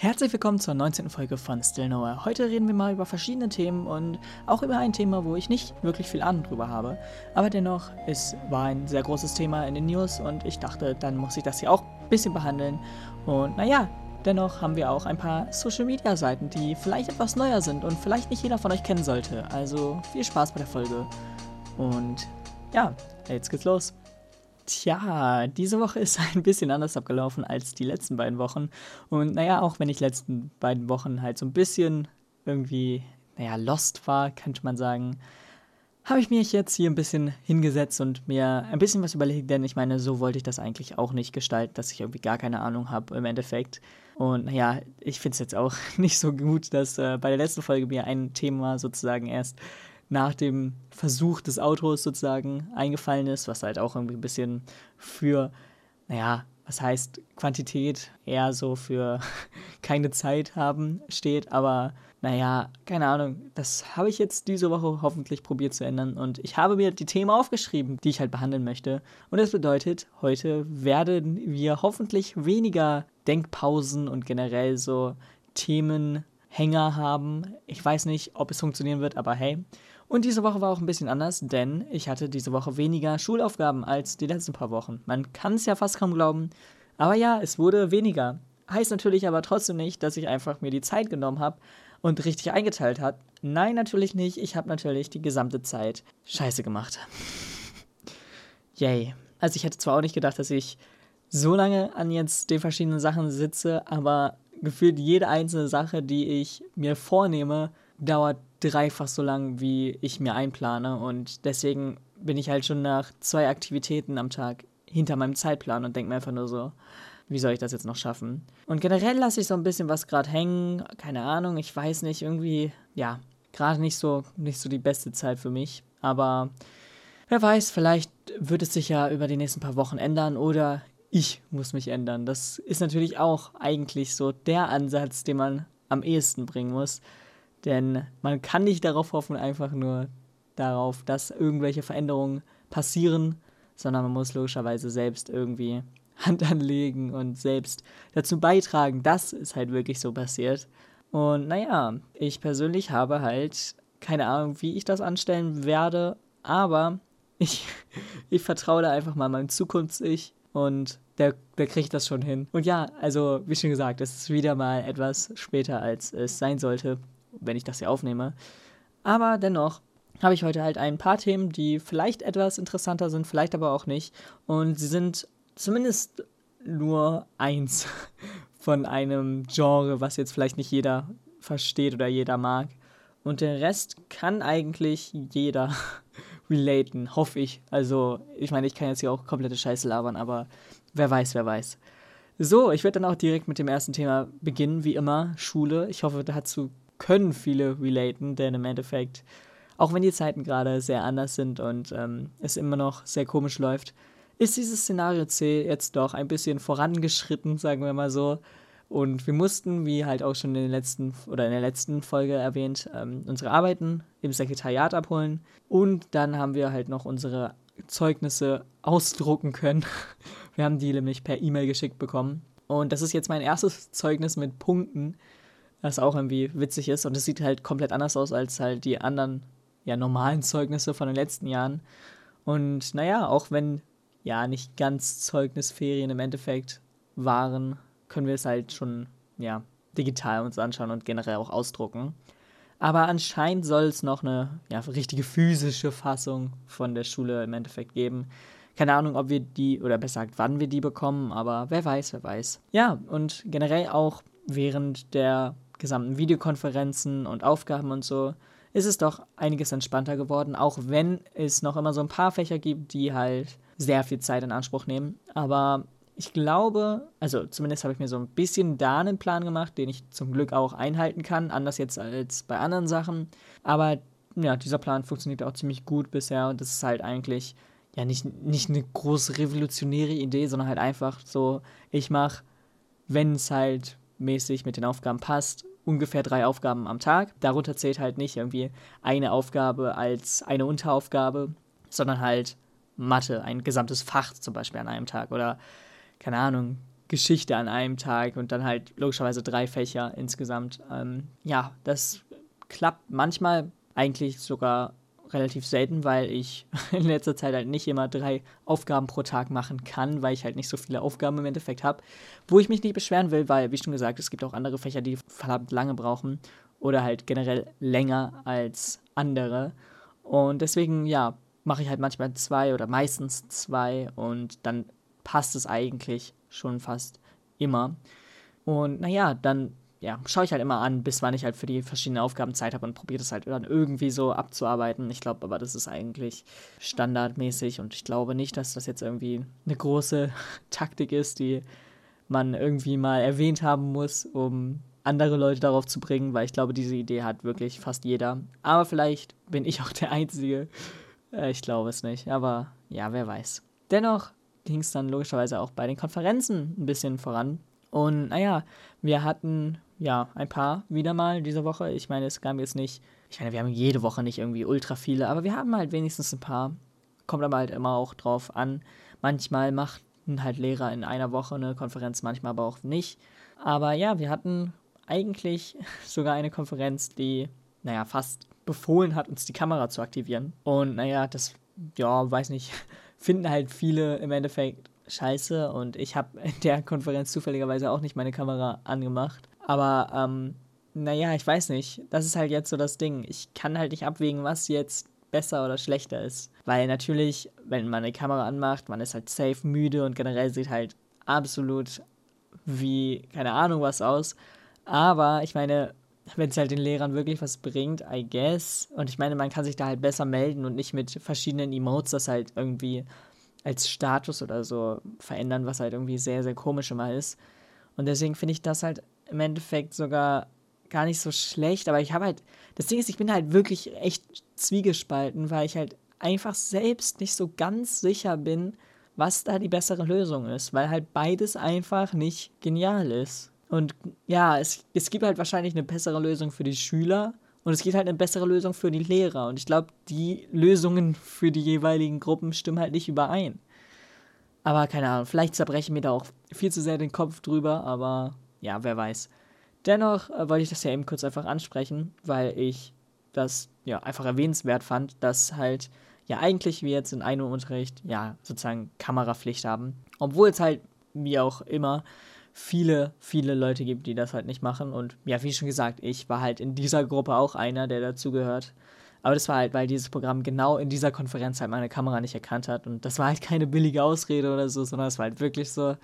Herzlich willkommen zur 19. Folge von Still Nowhere. Heute reden wir mal über verschiedene Themen und auch über ein Thema, wo ich nicht wirklich viel Ahnung drüber habe. Aber dennoch, es war ein sehr großes Thema in den News und ich dachte, dann muss ich das hier auch ein bisschen behandeln. Und naja, dennoch haben wir auch ein paar Social Media Seiten, die vielleicht etwas neuer sind und vielleicht nicht jeder von euch kennen sollte. Also viel Spaß bei der Folge. Und ja, jetzt geht's los. Tja, diese Woche ist ein bisschen anders abgelaufen als die letzten beiden Wochen. Und naja, auch wenn ich letzten beiden Wochen halt so ein bisschen irgendwie, naja, lost war, könnte man sagen, habe ich mich jetzt hier ein bisschen hingesetzt und mir ein bisschen was überlegt, denn ich meine, so wollte ich das eigentlich auch nicht gestalten, dass ich irgendwie gar keine Ahnung habe im Endeffekt. Und naja, ich finde es jetzt auch nicht so gut, dass äh, bei der letzten Folge mir ein Thema sozusagen erst nach dem Versuch des Autos sozusagen eingefallen ist, was halt auch irgendwie ein bisschen für, naja, was heißt Quantität, eher so für keine Zeit haben steht, aber naja, keine Ahnung, das habe ich jetzt diese Woche hoffentlich probiert zu ändern. Und ich habe mir die Themen aufgeschrieben, die ich halt behandeln möchte. Und das bedeutet, heute werden wir hoffentlich weniger Denkpausen und generell so Themenhänger haben. Ich weiß nicht, ob es funktionieren wird, aber hey, und diese Woche war auch ein bisschen anders, denn ich hatte diese Woche weniger Schulaufgaben als die letzten paar Wochen. Man kann es ja fast kaum glauben. Aber ja, es wurde weniger. Heißt natürlich aber trotzdem nicht, dass ich einfach mir die Zeit genommen habe und richtig eingeteilt hat. Nein, natürlich nicht. Ich habe natürlich die gesamte Zeit scheiße gemacht. Yay. Also ich hätte zwar auch nicht gedacht, dass ich so lange an jetzt den verschiedenen Sachen sitze, aber gefühlt jede einzelne Sache, die ich mir vornehme, dauert dreifach so lang, wie ich mir einplane. Und deswegen bin ich halt schon nach zwei Aktivitäten am Tag hinter meinem Zeitplan und denke mir einfach nur so, wie soll ich das jetzt noch schaffen? Und generell lasse ich so ein bisschen was gerade hängen. Keine Ahnung, ich weiß nicht, irgendwie, ja, gerade nicht so, nicht so die beste Zeit für mich. Aber wer weiß, vielleicht wird es sich ja über die nächsten paar Wochen ändern oder ich muss mich ändern. Das ist natürlich auch eigentlich so der Ansatz, den man am ehesten bringen muss. Denn man kann nicht darauf hoffen, einfach nur darauf, dass irgendwelche Veränderungen passieren, sondern man muss logischerweise selbst irgendwie Hand anlegen und selbst dazu beitragen, dass es halt wirklich so passiert. Und naja, ich persönlich habe halt keine Ahnung, wie ich das anstellen werde, aber ich, ich vertraue da einfach mal meinem Zukunfts-Ich und der, der kriegt das schon hin. Und ja, also wie schon gesagt, es ist wieder mal etwas später, als es sein sollte wenn ich das hier aufnehme. Aber dennoch habe ich heute halt ein paar Themen, die vielleicht etwas interessanter sind, vielleicht aber auch nicht. Und sie sind zumindest nur eins von einem Genre, was jetzt vielleicht nicht jeder versteht oder jeder mag. Und der Rest kann eigentlich jeder relaten, hoffe ich. Also, ich meine, ich kann jetzt hier auch komplette Scheiße labern, aber wer weiß, wer weiß. So, ich werde dann auch direkt mit dem ersten Thema beginnen, wie immer, Schule. Ich hoffe, dazu können viele relaten, denn im Endeffekt, auch wenn die Zeiten gerade sehr anders sind und ähm, es immer noch sehr komisch läuft, ist dieses Szenario C jetzt doch ein bisschen vorangeschritten, sagen wir mal so. Und wir mussten, wie halt auch schon in, den letzten, oder in der letzten Folge erwähnt, ähm, unsere Arbeiten im Sekretariat abholen. Und dann haben wir halt noch unsere Zeugnisse ausdrucken können. Wir haben die nämlich per E-Mail geschickt bekommen. Und das ist jetzt mein erstes Zeugnis mit Punkten, was auch irgendwie witzig ist. Und es sieht halt komplett anders aus als halt die anderen, ja, normalen Zeugnisse von den letzten Jahren. Und naja, auch wenn ja nicht ganz Zeugnisferien im Endeffekt waren, können wir es halt schon, ja, digital uns anschauen und generell auch ausdrucken. Aber anscheinend soll es noch eine ja, richtige physische Fassung von der Schule im Endeffekt geben. Keine Ahnung, ob wir die, oder besser gesagt, wann wir die bekommen, aber wer weiß, wer weiß. Ja, und generell auch während der gesamten Videokonferenzen und Aufgaben und so, ist es doch einiges entspannter geworden, auch wenn es noch immer so ein paar Fächer gibt, die halt sehr viel Zeit in Anspruch nehmen. Aber ich glaube, also zumindest habe ich mir so ein bisschen da einen Plan gemacht, den ich zum Glück auch einhalten kann, anders jetzt als bei anderen Sachen. Aber ja, dieser Plan funktioniert auch ziemlich gut bisher und das ist halt eigentlich ja nicht, nicht eine große revolutionäre Idee, sondern halt einfach so, ich mache, wenn es halt mäßig mit den Aufgaben passt, ungefähr drei Aufgaben am Tag. Darunter zählt halt nicht irgendwie eine Aufgabe als eine Unteraufgabe, sondern halt Mathe, ein gesamtes Fach zum Beispiel an einem Tag oder keine Ahnung, Geschichte an einem Tag und dann halt logischerweise drei Fächer insgesamt. Ähm, ja, das klappt manchmal eigentlich sogar relativ selten, weil ich in letzter Zeit halt nicht immer drei Aufgaben pro Tag machen kann, weil ich halt nicht so viele Aufgaben im Endeffekt habe. Wo ich mich nicht beschweren will, weil, wie schon gesagt, es gibt auch andere Fächer, die verdammt lange brauchen oder halt generell länger als andere. Und deswegen, ja, mache ich halt manchmal zwei oder meistens zwei und dann passt es eigentlich schon fast immer. Und naja, dann ja, schaue ich halt immer an, bis wann ich halt für die verschiedenen Aufgaben Zeit habe und probiere das halt dann irgendwie so abzuarbeiten. Ich glaube aber, das ist eigentlich standardmäßig und ich glaube nicht, dass das jetzt irgendwie eine große Taktik ist, die man irgendwie mal erwähnt haben muss, um andere Leute darauf zu bringen, weil ich glaube, diese Idee hat wirklich fast jeder. Aber vielleicht bin ich auch der Einzige. Äh, ich glaube es nicht, aber ja, wer weiß. Dennoch ging es dann logischerweise auch bei den Konferenzen ein bisschen voran. Und naja, wir hatten ja ein paar wieder mal diese Woche. Ich meine, es gab jetzt nicht, ich meine, wir haben jede Woche nicht irgendwie ultra viele, aber wir haben halt wenigstens ein paar. Kommt aber halt immer auch drauf an. Manchmal machten halt Lehrer in einer Woche eine Konferenz, manchmal aber auch nicht. Aber ja, wir hatten eigentlich sogar eine Konferenz, die, naja, fast befohlen hat, uns die Kamera zu aktivieren. Und naja, das, ja, weiß nicht, finden halt viele im Endeffekt scheiße und ich habe in der Konferenz zufälligerweise auch nicht meine Kamera angemacht. Aber, ähm, naja, ich weiß nicht. Das ist halt jetzt so das Ding. Ich kann halt nicht abwägen, was jetzt besser oder schlechter ist. Weil natürlich, wenn man eine Kamera anmacht, man ist halt safe müde und generell sieht halt absolut wie, keine Ahnung was aus. Aber ich meine, wenn es halt den Lehrern wirklich was bringt, I guess. Und ich meine, man kann sich da halt besser melden und nicht mit verschiedenen Emotes das halt irgendwie als Status oder so verändern, was halt irgendwie sehr, sehr komisch immer ist. Und deswegen finde ich das halt im Endeffekt sogar gar nicht so schlecht. Aber ich habe halt, das Ding ist, ich bin halt wirklich echt zwiegespalten, weil ich halt einfach selbst nicht so ganz sicher bin, was da die bessere Lösung ist, weil halt beides einfach nicht genial ist. Und ja, es, es gibt halt wahrscheinlich eine bessere Lösung für die Schüler und es gibt halt eine bessere Lösung für die Lehrer. Und ich glaube, die Lösungen für die jeweiligen Gruppen stimmen halt nicht überein. Aber keine Ahnung, vielleicht zerbrechen mir da auch viel zu sehr den Kopf drüber, aber ja, wer weiß. Dennoch äh, wollte ich das ja eben kurz einfach ansprechen, weil ich das ja einfach erwähnenswert fand, dass halt ja eigentlich wir jetzt in einem Unterricht ja sozusagen Kamerapflicht haben. Obwohl es halt, wie auch immer, viele, viele Leute gibt, die das halt nicht machen. Und ja, wie schon gesagt, ich war halt in dieser Gruppe auch einer, der dazugehört. Aber das war halt, weil dieses Programm genau in dieser Konferenz halt meine Kamera nicht erkannt hat. Und das war halt keine billige Ausrede oder so, sondern es war halt wirklich so,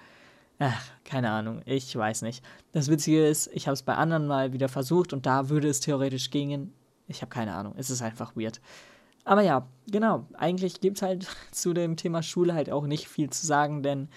ach, keine Ahnung, ich weiß nicht. Das Witzige ist, ich habe es bei anderen mal wieder versucht und da würde es theoretisch gehen. Ich habe keine Ahnung, es ist einfach weird. Aber ja, genau, eigentlich gibt es halt zu dem Thema Schule halt auch nicht viel zu sagen, denn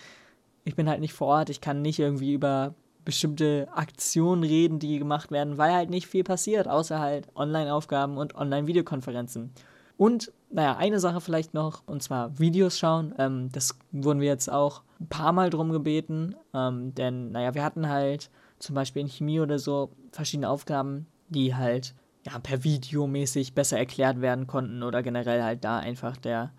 ich bin halt nicht vor Ort, ich kann nicht irgendwie über bestimmte Aktionen reden, die gemacht werden, weil halt nicht viel passiert, außer halt Online-Aufgaben und Online-Videokonferenzen. Und, naja, eine Sache vielleicht noch, und zwar Videos schauen. Ähm, das wurden wir jetzt auch ein paar Mal drum gebeten, ähm, denn, naja, wir hatten halt zum Beispiel in Chemie oder so verschiedene Aufgaben, die halt ja, per Video mäßig besser erklärt werden konnten oder generell halt da einfach der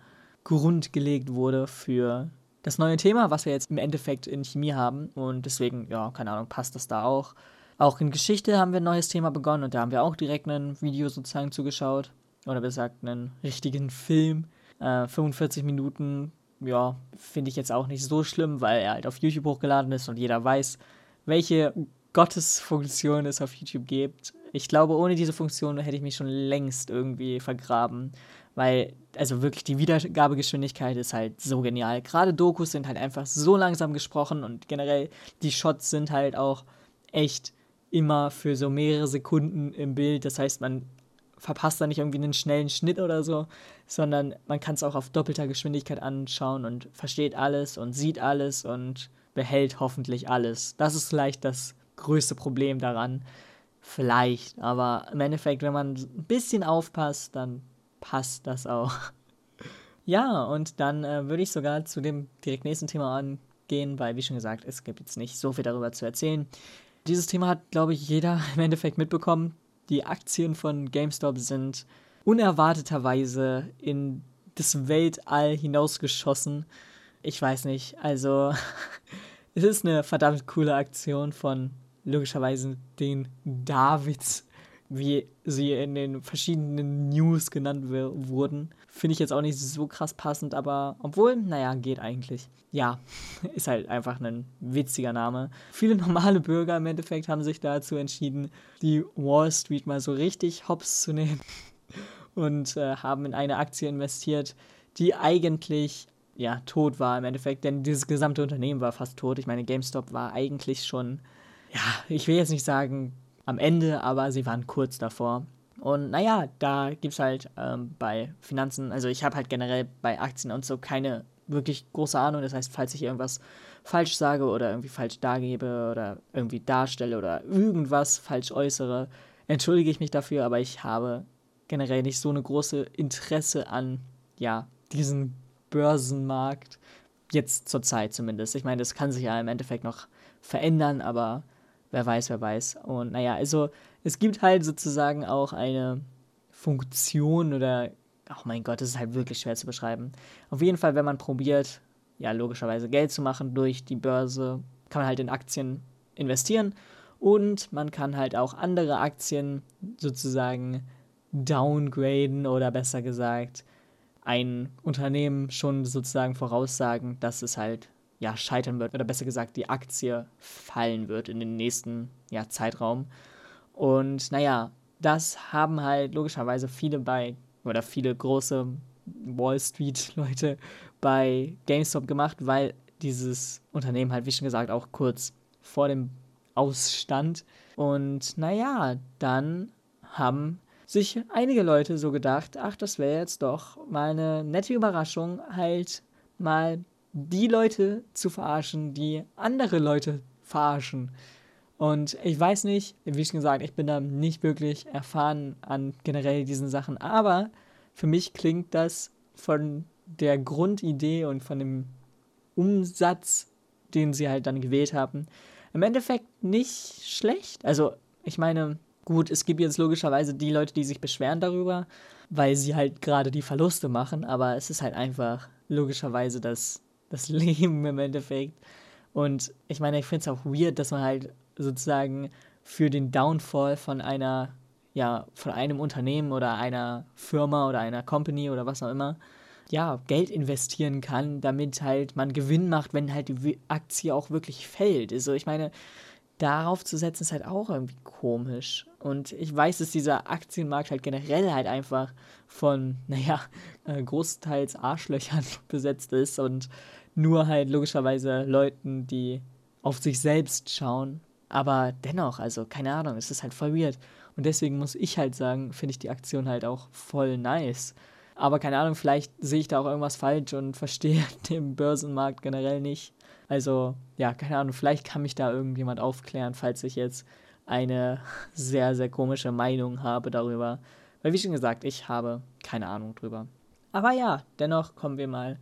Grund gelegt wurde für das neue Thema, was wir jetzt im Endeffekt in Chemie haben. Und deswegen, ja, keine Ahnung, passt das da auch. Auch in Geschichte haben wir ein neues Thema begonnen und da haben wir auch direkt ein Video sozusagen zugeschaut. Oder besser gesagt, einen richtigen Film. Äh, 45 Minuten, ja, finde ich jetzt auch nicht so schlimm, weil er halt auf YouTube hochgeladen ist und jeder weiß, welche Gottesfunktion es auf YouTube gibt. Ich glaube, ohne diese Funktion hätte ich mich schon längst irgendwie vergraben weil, also wirklich, die Wiedergabegeschwindigkeit ist halt so genial. Gerade Dokus sind halt einfach so langsam gesprochen und generell die Shots sind halt auch echt immer für so mehrere Sekunden im Bild. Das heißt, man verpasst da nicht irgendwie einen schnellen Schnitt oder so, sondern man kann es auch auf doppelter Geschwindigkeit anschauen und versteht alles und sieht alles und behält hoffentlich alles. Das ist vielleicht das größte Problem daran. Vielleicht, aber im Endeffekt, wenn man ein bisschen aufpasst, dann passt das auch. Ja, und dann äh, würde ich sogar zu dem direkt nächsten Thema angehen, weil, wie schon gesagt, es gibt jetzt nicht so viel darüber zu erzählen. Dieses Thema hat, glaube ich, jeder im Endeffekt mitbekommen. Die Aktien von GameStop sind unerwarteterweise in das Weltall hinausgeschossen. Ich weiß nicht, also es ist eine verdammt coole Aktion von logischerweise den Davids, wie sie in den verschiedenen News genannt wurden. Finde ich jetzt auch nicht so krass passend, aber obwohl, naja, geht eigentlich. Ja, ist halt einfach ein witziger Name. Viele normale Bürger im Endeffekt haben sich dazu entschieden, die Wall Street mal so richtig hops zu nehmen und äh, haben in eine Aktie investiert, die eigentlich ja tot war im Endeffekt, denn dieses gesamte Unternehmen war fast tot. Ich meine, GameStop war eigentlich schon, ja, ich will jetzt nicht sagen am Ende, aber sie waren kurz davor. Und naja, da gibt es halt ähm, bei Finanzen, also ich habe halt generell bei Aktien und so keine wirklich große Ahnung. Das heißt, falls ich irgendwas falsch sage oder irgendwie falsch dargebe oder irgendwie darstelle oder irgendwas falsch äußere, entschuldige ich mich dafür, aber ich habe generell nicht so eine große Interesse an, ja, diesen Börsenmarkt. Jetzt zur Zeit zumindest. Ich meine, das kann sich ja im Endeffekt noch verändern, aber wer weiß, wer weiß. Und naja, also es gibt halt sozusagen auch eine Funktion oder, oh mein Gott, das ist halt wirklich schwer zu beschreiben. Auf jeden Fall, wenn man probiert, ja, logischerweise Geld zu machen durch die Börse, kann man halt in Aktien investieren und man kann halt auch andere Aktien sozusagen downgraden oder besser gesagt ein Unternehmen schon sozusagen voraussagen, dass es halt ja, scheitern wird oder besser gesagt die Aktie fallen wird in den nächsten ja, Zeitraum. Und naja, das haben halt logischerweise viele bei oder viele große Wall Street-Leute bei GameStop gemacht, weil dieses Unternehmen halt, wie schon gesagt, auch kurz vor dem Ausstand. Und naja, dann haben sich einige Leute so gedacht, ach, das wäre jetzt doch mal eine nette Überraschung, halt mal die Leute zu verarschen, die andere Leute verarschen. Und ich weiß nicht, wie schon gesagt, ich bin da nicht wirklich erfahren an generell diesen Sachen, aber für mich klingt das von der Grundidee und von dem Umsatz, den sie halt dann gewählt haben, im Endeffekt nicht schlecht. Also, ich meine, gut, es gibt jetzt logischerweise die Leute, die sich beschweren darüber, weil sie halt gerade die Verluste machen, aber es ist halt einfach logischerweise das das Leben im Endeffekt. Und ich meine, ich finde es auch weird, dass man halt sozusagen für den Downfall von einer, ja, von einem Unternehmen oder einer Firma oder einer Company oder was auch immer, ja, Geld investieren kann, damit halt man Gewinn macht, wenn halt die Aktie auch wirklich fällt. Also ich meine, darauf zu setzen ist halt auch irgendwie komisch. Und ich weiß, dass dieser Aktienmarkt halt generell halt einfach von, naja, äh, großteils Arschlöchern besetzt ist und nur halt logischerweise Leuten, die auf sich selbst schauen. Aber dennoch, also keine Ahnung, es ist halt voll weird. Und deswegen muss ich halt sagen, finde ich die Aktion halt auch voll nice. Aber keine Ahnung, vielleicht sehe ich da auch irgendwas falsch und verstehe den Börsenmarkt generell nicht. Also, ja, keine Ahnung, vielleicht kann mich da irgendjemand aufklären, falls ich jetzt eine sehr, sehr komische Meinung habe darüber. Weil, wie schon gesagt, ich habe keine Ahnung drüber. Aber ja, dennoch kommen wir mal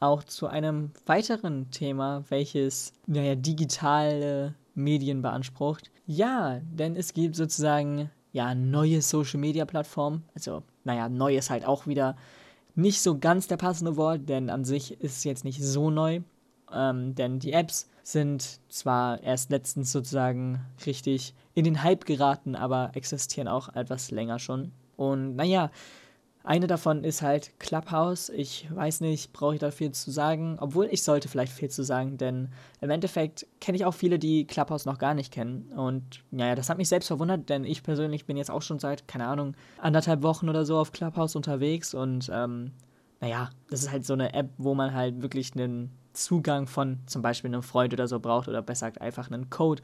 auch zu einem weiteren Thema, welches naja, digitale Medien beansprucht. Ja, denn es gibt sozusagen ja neue Social Media Plattformen. Also, naja, neu ist halt auch wieder nicht so ganz der passende Wort, denn an sich ist es jetzt nicht so neu. Ähm, denn die Apps sind zwar erst letztens sozusagen richtig in den Hype geraten, aber existieren auch etwas länger schon. Und naja, eine davon ist halt Clubhouse. Ich weiß nicht, brauche ich da viel zu sagen, obwohl ich sollte vielleicht viel zu sagen, denn im Endeffekt kenne ich auch viele, die Clubhouse noch gar nicht kennen. Und naja, das hat mich selbst verwundert, denn ich persönlich bin jetzt auch schon seit, keine Ahnung, anderthalb Wochen oder so auf Clubhouse unterwegs und ähm, naja, das ist halt so eine App, wo man halt wirklich einen Zugang von zum Beispiel einem Freund oder so braucht oder besser gesagt einfach einen Code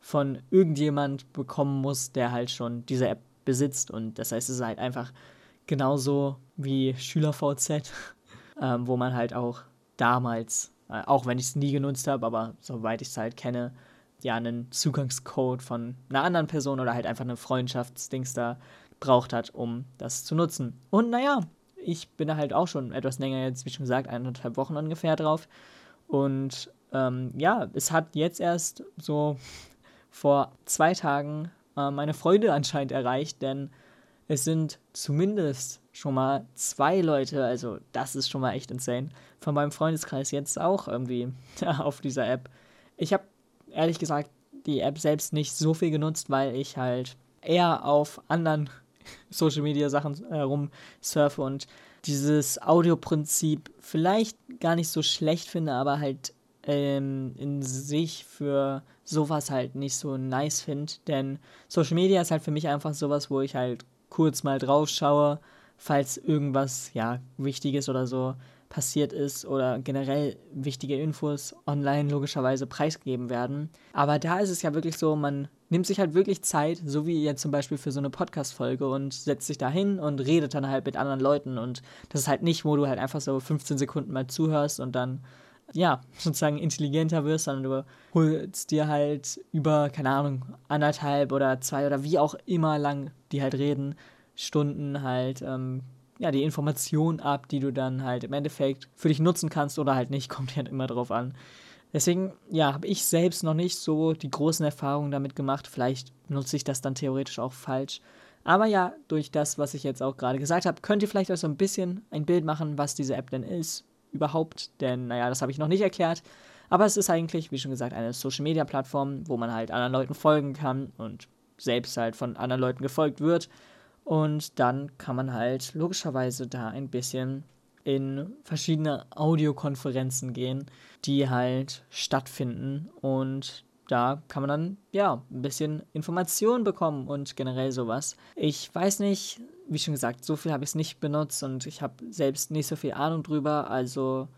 von irgendjemand bekommen muss, der halt schon diese App besitzt. Und das heißt, es ist halt einfach Genauso wie SchülerVZ, ähm, wo man halt auch damals, äh, auch wenn ich es nie genutzt habe, aber soweit ich es halt kenne, ja, einen Zugangscode von einer anderen Person oder halt einfach eine Freundschaftsdings da braucht hat, um das zu nutzen. Und naja, ich bin da halt auch schon etwas länger jetzt, wie schon gesagt, eineinhalb Wochen ungefähr drauf. Und ähm, ja, es hat jetzt erst so vor zwei Tagen äh, meine Freude anscheinend erreicht, denn es sind zumindest schon mal zwei Leute, also das ist schon mal echt insane, von meinem Freundeskreis jetzt auch irgendwie auf dieser App Ich habe ehrlich gesagt die App selbst nicht so viel genutzt, weil ich halt eher auf anderen Social Media Sachen surfe und dieses Audioprinzip vielleicht gar nicht so schlecht finde, aber halt ähm, in sich für sowas halt nicht so nice finde. Denn Social Media ist halt für mich einfach sowas, wo ich halt kurz mal drauf schaue, falls irgendwas ja Wichtiges oder so passiert ist oder generell wichtige Infos online logischerweise preisgegeben werden. Aber da ist es ja wirklich so, man nimmt sich halt wirklich Zeit, so wie jetzt zum Beispiel für so eine Podcast-Folge und setzt sich da hin und redet dann halt mit anderen Leuten. Und das ist halt nicht, wo du halt einfach so 15 Sekunden mal zuhörst und dann ja, sozusagen intelligenter wirst, sondern du holst dir halt über, keine Ahnung, anderthalb oder zwei oder wie auch immer lang die halt reden, Stunden halt, ähm, ja, die Information ab, die du dann halt im Endeffekt für dich nutzen kannst oder halt nicht, kommt halt immer drauf an. Deswegen, ja, habe ich selbst noch nicht so die großen Erfahrungen damit gemacht. Vielleicht nutze ich das dann theoretisch auch falsch. Aber ja, durch das, was ich jetzt auch gerade gesagt habe, könnt ihr vielleicht auch so ein bisschen ein Bild machen, was diese App denn ist, überhaupt. Denn, naja, das habe ich noch nicht erklärt. Aber es ist eigentlich, wie schon gesagt, eine Social-Media-Plattform, wo man halt anderen Leuten folgen kann und selbst halt von anderen Leuten gefolgt wird. Und dann kann man halt logischerweise da ein bisschen in verschiedene Audiokonferenzen gehen, die halt stattfinden und da kann man dann ja ein bisschen Informationen bekommen und generell sowas. Ich weiß nicht, wie schon gesagt, so viel habe ich es nicht benutzt und ich habe selbst nicht so viel Ahnung drüber, also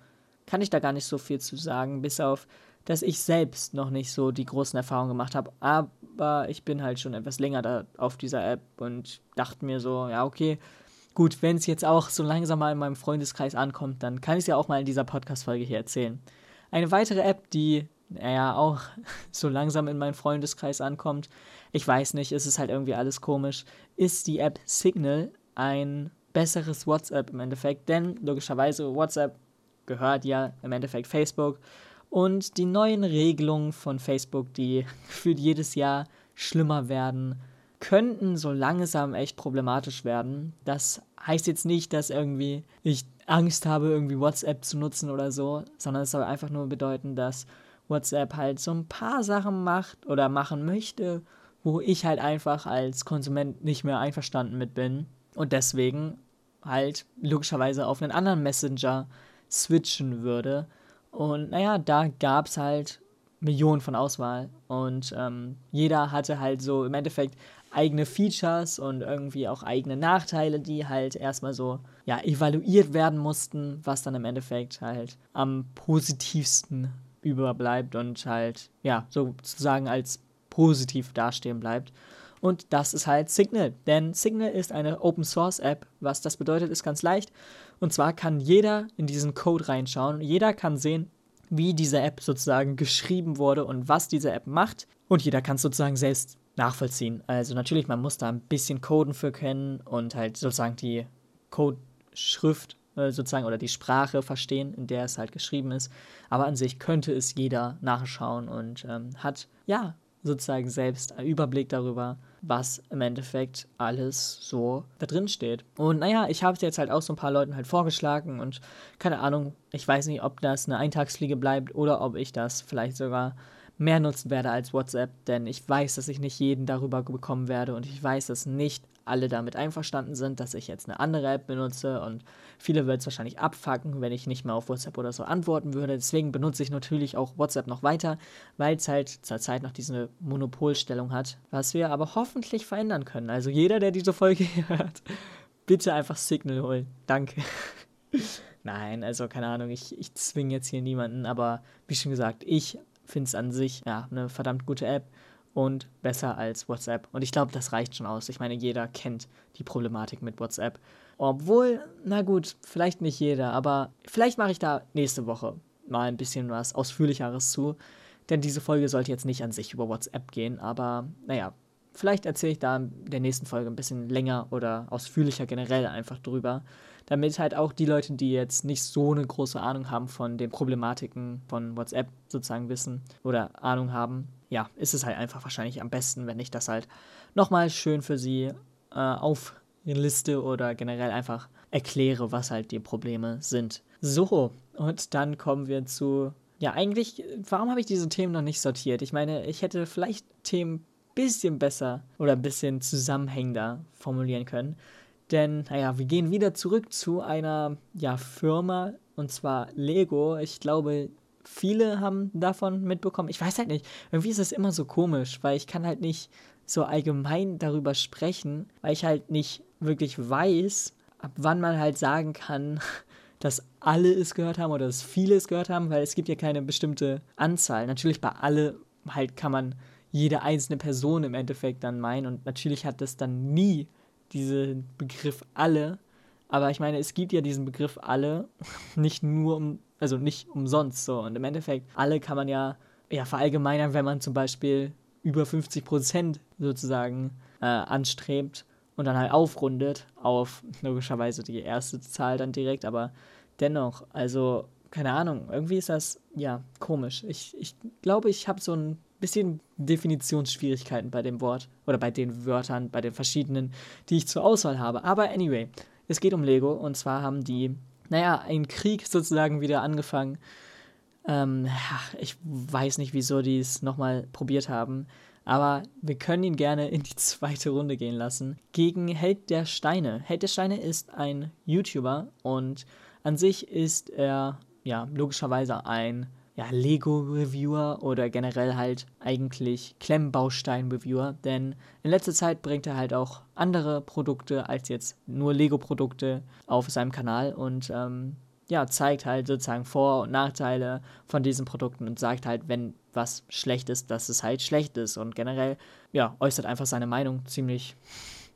kann ich da gar nicht so viel zu sagen, bis auf, dass ich selbst noch nicht so die großen Erfahrungen gemacht habe. Aber ich bin halt schon etwas länger da auf dieser App und dachte mir so, ja, okay, gut, wenn es jetzt auch so langsam mal in meinem Freundeskreis ankommt, dann kann ich es ja auch mal in dieser Podcast-Folge hier erzählen. Eine weitere App, die ja auch so langsam in meinen Freundeskreis ankommt, ich weiß nicht, es ist halt irgendwie alles komisch, ist die App Signal ein besseres WhatsApp im Endeffekt, denn logischerweise WhatsApp gehört ja im Endeffekt Facebook und die neuen Regelungen von Facebook, die gefühlt jedes Jahr schlimmer werden, könnten so langsam echt problematisch werden. Das heißt jetzt nicht, dass irgendwie ich Angst habe, irgendwie WhatsApp zu nutzen oder so, sondern es soll einfach nur bedeuten, dass WhatsApp halt so ein paar Sachen macht oder machen möchte, wo ich halt einfach als Konsument nicht mehr einverstanden mit bin und deswegen halt logischerweise auf einen anderen Messenger switchen würde. Und naja, da gab es halt Millionen von Auswahl und ähm, jeder hatte halt so im Endeffekt eigene Features und irgendwie auch eigene Nachteile, die halt erstmal so ja evaluiert werden mussten, was dann im Endeffekt halt am positivsten überbleibt und halt ja sozusagen als positiv dastehen bleibt. Und das ist halt Signal. Denn Signal ist eine Open Source App. Was das bedeutet, ist ganz leicht. Und zwar kann jeder in diesen Code reinschauen. Jeder kann sehen, wie diese App sozusagen geschrieben wurde und was diese App macht. Und jeder kann es sozusagen selbst nachvollziehen. Also natürlich, man muss da ein bisschen Coden für kennen und halt sozusagen die Codeschrift äh, sozusagen oder die Sprache verstehen, in der es halt geschrieben ist. Aber an sich könnte es jeder nachschauen und ähm, hat ja sozusagen selbst einen Überblick darüber, was im Endeffekt alles so da drin steht. Und naja, ich habe es jetzt halt auch so ein paar Leuten halt vorgeschlagen und keine Ahnung, ich weiß nicht, ob das eine Eintagsfliege bleibt oder ob ich das vielleicht sogar mehr nutzen werde als WhatsApp, denn ich weiß, dass ich nicht jeden darüber bekommen werde und ich weiß, dass nicht alle damit einverstanden sind, dass ich jetzt eine andere App benutze und viele wird es wahrscheinlich abfacken, wenn ich nicht mehr auf WhatsApp oder so antworten würde. Deswegen benutze ich natürlich auch WhatsApp noch weiter, weil es halt zurzeit noch diese Monopolstellung hat, was wir aber hoffentlich verändern können. Also jeder, der diese Folge hört, bitte einfach Signal holen. Danke. Nein, also keine Ahnung, ich, ich zwinge jetzt hier niemanden, aber wie schon gesagt, ich finde es an sich ja eine verdammt gute App und besser als WhatsApp. Und ich glaube, das reicht schon aus. Ich meine, jeder kennt die Problematik mit WhatsApp. Obwohl, na gut, vielleicht nicht jeder, aber vielleicht mache ich da nächste Woche mal ein bisschen was Ausführlicheres zu. Denn diese Folge sollte jetzt nicht an sich über WhatsApp gehen, aber naja, vielleicht erzähle ich da in der nächsten Folge ein bisschen länger oder ausführlicher generell einfach drüber damit halt auch die Leute, die jetzt nicht so eine große Ahnung haben von den Problematiken von WhatsApp sozusagen wissen oder Ahnung haben, ja, ist es halt einfach wahrscheinlich am besten, wenn ich das halt nochmal schön für sie äh, aufliste oder generell einfach erkläre, was halt die Probleme sind. So, und dann kommen wir zu ja, eigentlich, warum habe ich diese Themen noch nicht sortiert? Ich meine, ich hätte vielleicht Themen bisschen besser oder ein bisschen zusammenhängender formulieren können. Denn, naja, wir gehen wieder zurück zu einer ja, Firma, und zwar Lego. Ich glaube, viele haben davon mitbekommen. Ich weiß halt nicht, irgendwie ist es immer so komisch, weil ich kann halt nicht so allgemein darüber sprechen, weil ich halt nicht wirklich weiß, ab wann man halt sagen kann, dass alle es gehört haben oder dass viele es gehört haben, weil es gibt ja keine bestimmte Anzahl. Natürlich bei alle halt kann man jede einzelne Person im Endeffekt dann meinen und natürlich hat das dann nie diesen Begriff alle, aber ich meine, es gibt ja diesen Begriff alle nicht nur um, also nicht umsonst so und im Endeffekt alle kann man ja ja verallgemeinern, wenn man zum Beispiel über 50 Prozent sozusagen äh, anstrebt und dann halt aufrundet auf logischerweise die erste Zahl dann direkt, aber dennoch, also keine Ahnung, irgendwie ist das ja komisch. Ich, ich glaube, ich habe so ein bisschen Definitionsschwierigkeiten bei dem Wort oder bei den Wörtern, bei den verschiedenen, die ich zur Auswahl habe. Aber anyway, es geht um Lego und zwar haben die, naja, einen Krieg sozusagen wieder angefangen. Ähm, ich weiß nicht, wieso die es nochmal probiert haben. Aber wir können ihn gerne in die zweite Runde gehen lassen. Gegen Held der Steine. Held der Steine ist ein YouTuber und an sich ist er ja logischerweise ein ja, Lego-Reviewer oder generell halt eigentlich Klemmbaustein-Reviewer, denn in letzter Zeit bringt er halt auch andere Produkte als jetzt nur Lego-Produkte auf seinem Kanal und ähm, ja, zeigt halt sozusagen Vor- und Nachteile von diesen Produkten und sagt halt, wenn was schlecht ist, dass es halt schlecht ist. Und generell, ja, äußert einfach seine Meinung ziemlich,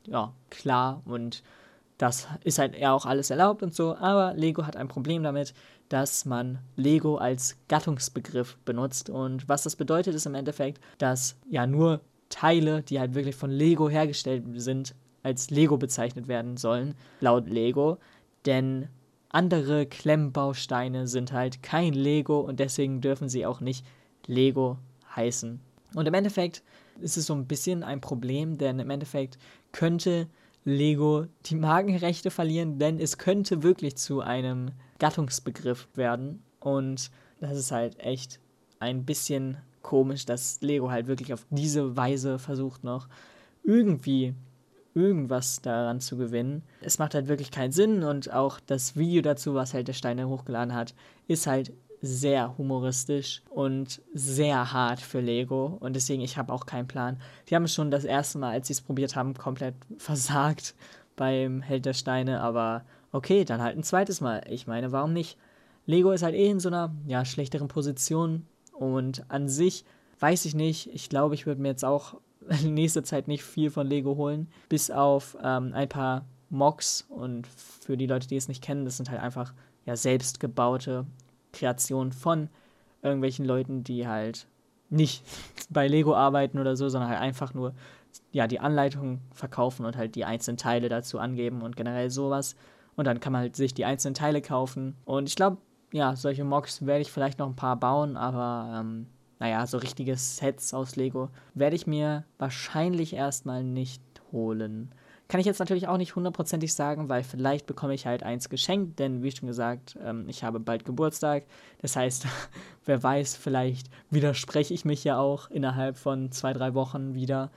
ja, klar und das ist halt eher auch alles erlaubt und so, aber Lego hat ein Problem damit, dass man Lego als Gattungsbegriff benutzt und was das bedeutet ist im Endeffekt, dass ja nur Teile, die halt wirklich von Lego hergestellt sind, als Lego bezeichnet werden sollen, laut Lego, denn andere Klemmbausteine sind halt kein Lego und deswegen dürfen sie auch nicht Lego heißen. Und im Endeffekt ist es so ein bisschen ein Problem, denn im Endeffekt könnte Lego die Markenrechte verlieren, denn es könnte wirklich zu einem Gattungsbegriff werden. Und das ist halt echt ein bisschen komisch, dass Lego halt wirklich auf diese Weise versucht noch irgendwie irgendwas daran zu gewinnen. Es macht halt wirklich keinen Sinn und auch das Video dazu, was halt der Steiner hochgeladen hat, ist halt sehr humoristisch und sehr hart für Lego und deswegen ich habe auch keinen Plan. Die haben schon das erste Mal, als sie es probiert haben, komplett versagt beim Held der Steine, aber okay, dann halt ein zweites Mal. Ich meine, warum nicht? Lego ist halt eh in so einer ja, schlechteren Position und an sich weiß ich nicht. Ich glaube, ich würde mir jetzt auch in nächster Zeit nicht viel von Lego holen, bis auf ähm, ein paar Mocks. Und für die Leute, die es nicht kennen, das sind halt einfach ja selbst Kreationen von irgendwelchen Leuten, die halt nicht bei Lego arbeiten oder so, sondern halt einfach nur ja die Anleitung verkaufen und halt die einzelnen Teile dazu angeben und generell sowas. Und dann kann man halt sich die einzelnen Teile kaufen. Und ich glaube, ja, solche Mocks werde ich vielleicht noch ein paar bauen, aber ähm, naja, so richtige Sets aus Lego werde ich mir wahrscheinlich erstmal nicht holen. Kann ich jetzt natürlich auch nicht hundertprozentig sagen, weil vielleicht bekomme ich halt eins geschenkt, denn wie schon gesagt, ähm, ich habe bald Geburtstag. Das heißt, wer weiß, vielleicht widerspreche ich mich ja auch innerhalb von zwei, drei Wochen wieder.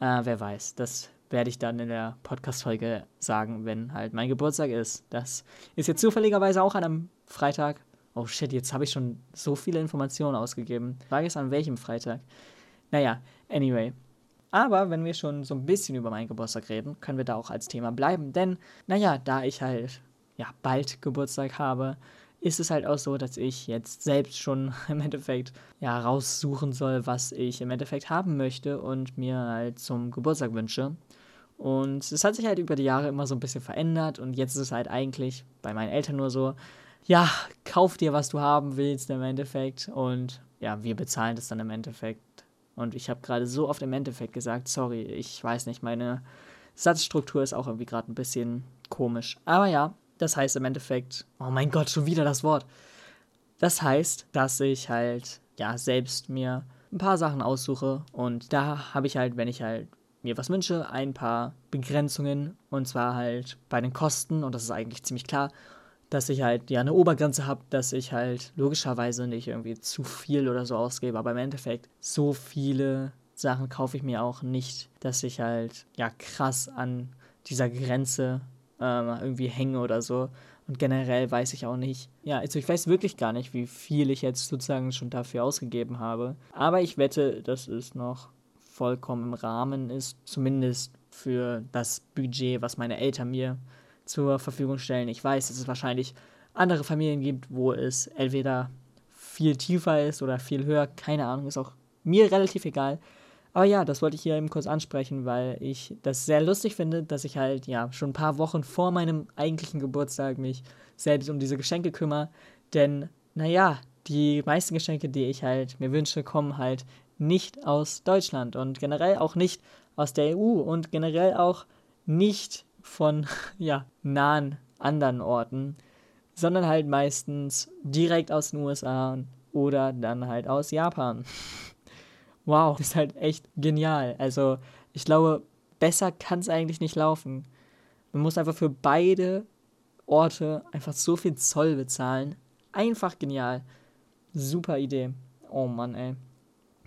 Äh, wer weiß, das werde ich dann in der Podcast-Folge sagen, wenn halt mein Geburtstag ist. Das ist jetzt zufälligerweise auch an einem Freitag. Oh shit, jetzt habe ich schon so viele Informationen ausgegeben. Frage ist an welchem Freitag. Naja, anyway. Aber wenn wir schon so ein bisschen über meinen Geburtstag reden, können wir da auch als Thema bleiben. Denn, naja, da ich halt ja bald Geburtstag habe, ist es halt auch so, dass ich jetzt selbst schon im Endeffekt ja raussuchen soll, was ich im Endeffekt haben möchte und mir halt zum Geburtstag wünsche. Und es hat sich halt über die Jahre immer so ein bisschen verändert und jetzt ist es halt eigentlich bei meinen Eltern nur so, ja, kauf dir, was du haben willst im Endeffekt. Und ja, wir bezahlen das dann im Endeffekt. Und ich habe gerade so oft im Endeffekt gesagt, sorry, ich weiß nicht, meine Satzstruktur ist auch irgendwie gerade ein bisschen komisch. Aber ja, das heißt im Endeffekt, oh mein Gott, schon wieder das Wort. Das heißt, dass ich halt, ja, selbst mir ein paar Sachen aussuche. Und da habe ich halt, wenn ich halt mir was wünsche, ein paar Begrenzungen. Und zwar halt bei den Kosten, und das ist eigentlich ziemlich klar, dass ich halt ja eine Obergrenze habe, dass ich halt logischerweise nicht irgendwie zu viel oder so ausgebe, aber im Endeffekt so viele Sachen kaufe ich mir auch nicht, dass ich halt ja krass an dieser Grenze ähm, irgendwie hänge oder so. Und generell weiß ich auch nicht, ja, also ich weiß wirklich gar nicht, wie viel ich jetzt sozusagen schon dafür ausgegeben habe. Aber ich wette, dass es noch vollkommen im Rahmen ist, zumindest für das Budget, was meine Eltern mir zur Verfügung stellen. Ich weiß, dass es wahrscheinlich andere Familien gibt, wo es entweder viel tiefer ist oder viel höher. Keine Ahnung, ist auch mir relativ egal. Aber ja, das wollte ich hier eben kurz ansprechen, weil ich das sehr lustig finde, dass ich halt ja schon ein paar Wochen vor meinem eigentlichen Geburtstag mich selbst um diese Geschenke kümmere. Denn, naja, die meisten Geschenke, die ich halt mir wünsche, kommen halt nicht aus Deutschland und generell auch nicht aus der EU und generell auch nicht von ja, nahen anderen Orten, sondern halt meistens direkt aus den USA oder dann halt aus Japan. wow, ist halt echt genial. Also ich glaube, besser kann es eigentlich nicht laufen. Man muss einfach für beide Orte einfach so viel Zoll bezahlen. Einfach genial. Super Idee. Oh Mann, ey.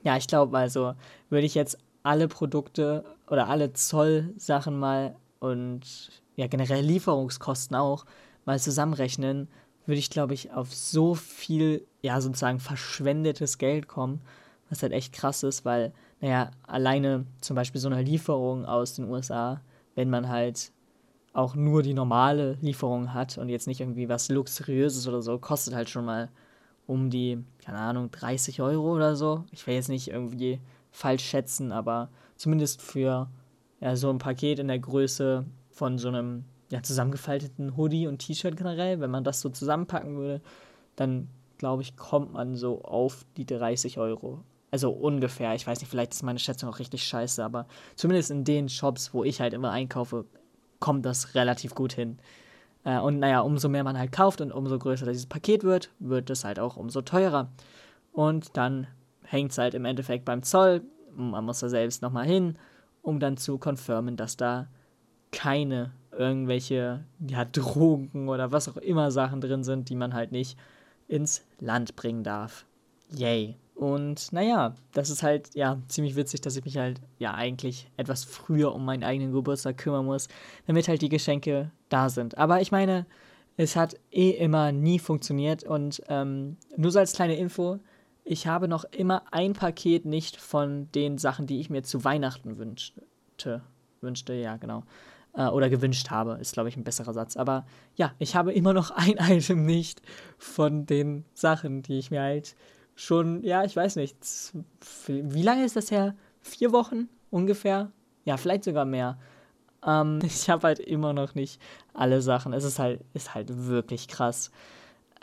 Ja, ich glaube also, würde ich jetzt alle Produkte oder alle Zollsachen mal und ja generell Lieferungskosten auch mal zusammenrechnen, würde ich glaube ich auf so viel ja sozusagen verschwendetes Geld kommen, was halt echt krass ist, weil naja alleine zum Beispiel so eine Lieferung aus den USA, wenn man halt auch nur die normale Lieferung hat und jetzt nicht irgendwie was luxuriöses oder so, kostet halt schon mal um die, keine Ahnung, 30 Euro oder so. Ich will jetzt nicht irgendwie falsch schätzen, aber zumindest für ja, so ein Paket in der Größe von so einem ja, zusammengefalteten Hoodie und T-Shirt generell, wenn man das so zusammenpacken würde, dann glaube ich, kommt man so auf die 30 Euro. Also ungefähr. Ich weiß nicht, vielleicht ist meine Schätzung auch richtig scheiße, aber zumindest in den Shops, wo ich halt immer einkaufe, kommt das relativ gut hin. Äh, und naja, umso mehr man halt kauft und umso größer dieses Paket wird, wird es halt auch umso teurer. Und dann hängt es halt im Endeffekt beim Zoll. Man muss da selbst nochmal hin, um dann zu confirmen, dass da keine irgendwelche ja, Drogen oder was auch immer Sachen drin sind, die man halt nicht ins Land bringen darf. Yay. Und naja, das ist halt ja ziemlich witzig, dass ich mich halt ja eigentlich etwas früher um meinen eigenen Geburtstag kümmern muss, damit halt die Geschenke da sind. Aber ich meine, es hat eh immer nie funktioniert und ähm, nur so als kleine Info, ich habe noch immer ein Paket nicht von den Sachen, die ich mir zu Weihnachten wünschte. Wünschte, ja, genau. Äh, oder gewünscht habe, ist, glaube ich, ein besserer Satz. Aber ja, ich habe immer noch ein Item nicht von den Sachen, die ich mir halt schon, ja, ich weiß nicht, wie lange ist das her? Vier Wochen ungefähr? Ja, vielleicht sogar mehr. Ähm, ich habe halt immer noch nicht alle Sachen. Es ist halt, ist halt wirklich krass.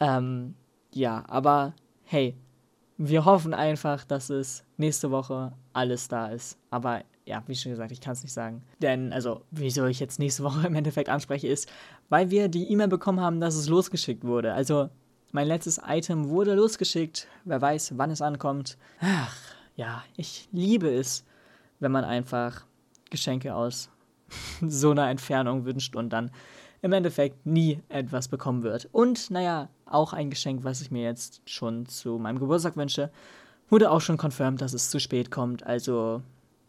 Ähm, ja, aber hey, wir hoffen einfach, dass es nächste Woche alles da ist. Aber ja, wie schon gesagt, ich kann es nicht sagen. Denn, also, wieso ich jetzt nächste Woche im Endeffekt anspreche, ist, weil wir die E-Mail bekommen haben, dass es losgeschickt wurde. Also, mein letztes Item wurde losgeschickt. Wer weiß, wann es ankommt. Ach, ja, ich liebe es, wenn man einfach Geschenke aus so einer Entfernung wünscht und dann im Endeffekt nie etwas bekommen wird. Und naja, auch ein Geschenk, was ich mir jetzt schon zu meinem Geburtstag wünsche, wurde auch schon confirmed, dass es zu spät kommt. Also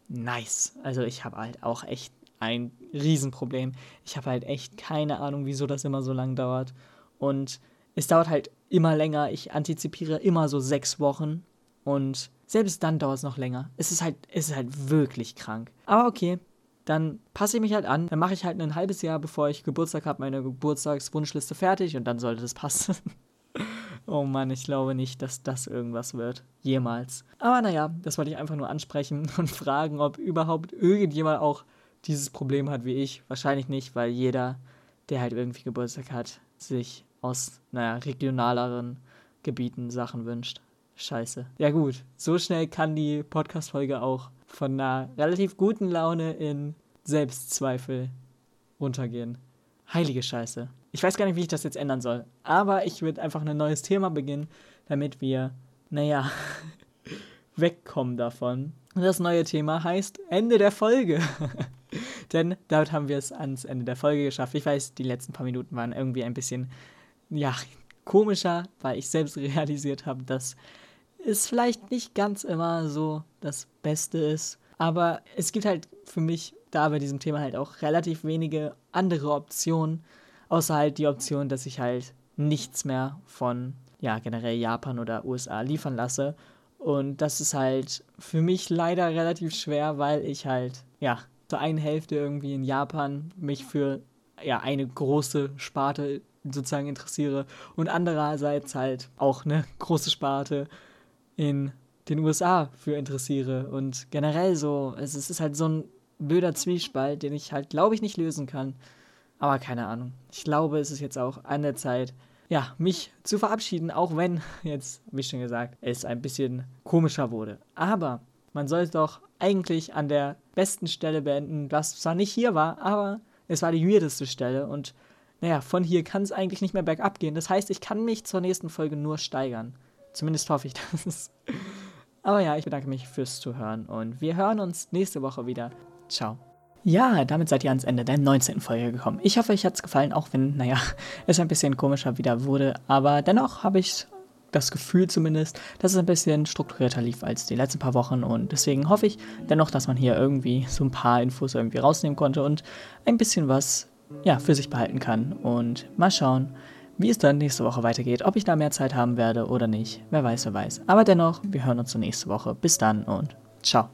nice. Also ich habe halt auch echt ein Riesenproblem. Ich habe halt echt keine Ahnung, wieso das immer so lang dauert. Und es dauert halt immer länger. Ich antizipiere immer so sechs Wochen. Und selbst dann dauert es noch länger. Es ist halt, es ist halt wirklich krank. Aber okay, dann passe ich mich halt an. Dann mache ich halt ein halbes Jahr, bevor ich Geburtstag habe, meine Geburtstagswunschliste fertig und dann sollte das passen. oh Mann, ich glaube nicht, dass das irgendwas wird. Jemals. Aber naja, das wollte ich einfach nur ansprechen und fragen, ob überhaupt irgendjemand auch dieses Problem hat wie ich. Wahrscheinlich nicht, weil jeder, der halt irgendwie Geburtstag hat, sich aus, naja, regionaleren Gebieten Sachen wünscht. Scheiße. Ja gut, so schnell kann die Podcast-Folge auch von einer relativ guten Laune in Selbstzweifel runtergehen. Heilige Scheiße. Ich weiß gar nicht, wie ich das jetzt ändern soll. Aber ich würde einfach ein neues Thema beginnen, damit wir, naja, wegkommen davon. Das neue Thema heißt Ende der Folge. Denn damit haben wir es ans Ende der Folge geschafft. Ich weiß, die letzten paar Minuten waren irgendwie ein bisschen ja, komischer, weil ich selbst realisiert habe, dass es vielleicht nicht ganz immer so das Beste ist. Aber es gibt halt für mich da bei diesem Thema halt auch relativ wenige andere Optionen, außer halt die Option, dass ich halt nichts mehr von, ja, generell Japan oder USA liefern lasse. Und das ist halt für mich leider relativ schwer, weil ich halt, ja, zur einen Hälfte irgendwie in Japan mich für, ja, eine große Sparte sozusagen interessiere und andererseits halt auch eine große Sparte in den USA für interessiere und generell so, es ist halt so ein blöder Zwiespalt, den ich halt, glaube ich, nicht lösen kann. Aber keine Ahnung. Ich glaube, es ist jetzt auch an der Zeit, ja, mich zu verabschieden, auch wenn jetzt, wie schon gesagt, es ein bisschen komischer wurde. Aber man sollte doch eigentlich an der besten Stelle beenden, was zwar nicht hier war, aber es war die weirdeste Stelle und naja, von hier kann es eigentlich nicht mehr bergab gehen. Das heißt, ich kann mich zur nächsten Folge nur steigern. Zumindest hoffe ich das. Aber ja, ich bedanke mich fürs Zuhören und wir hören uns nächste Woche wieder. Ciao. Ja, damit seid ihr ans Ende der 19. Folge gekommen. Ich hoffe, euch hat es gefallen, auch wenn, naja, es ein bisschen komischer wieder wurde. Aber dennoch habe ich das Gefühl zumindest, dass es ein bisschen strukturierter lief als die letzten paar Wochen. Und deswegen hoffe ich dennoch, dass man hier irgendwie so ein paar Infos irgendwie rausnehmen konnte und ein bisschen was, ja, für sich behalten kann. Und mal schauen, wie es dann nächste Woche weitergeht. Ob ich da mehr Zeit haben werde oder nicht. Wer weiß, wer weiß. Aber dennoch, wir hören uns zur nächsten Woche. Bis dann und ciao.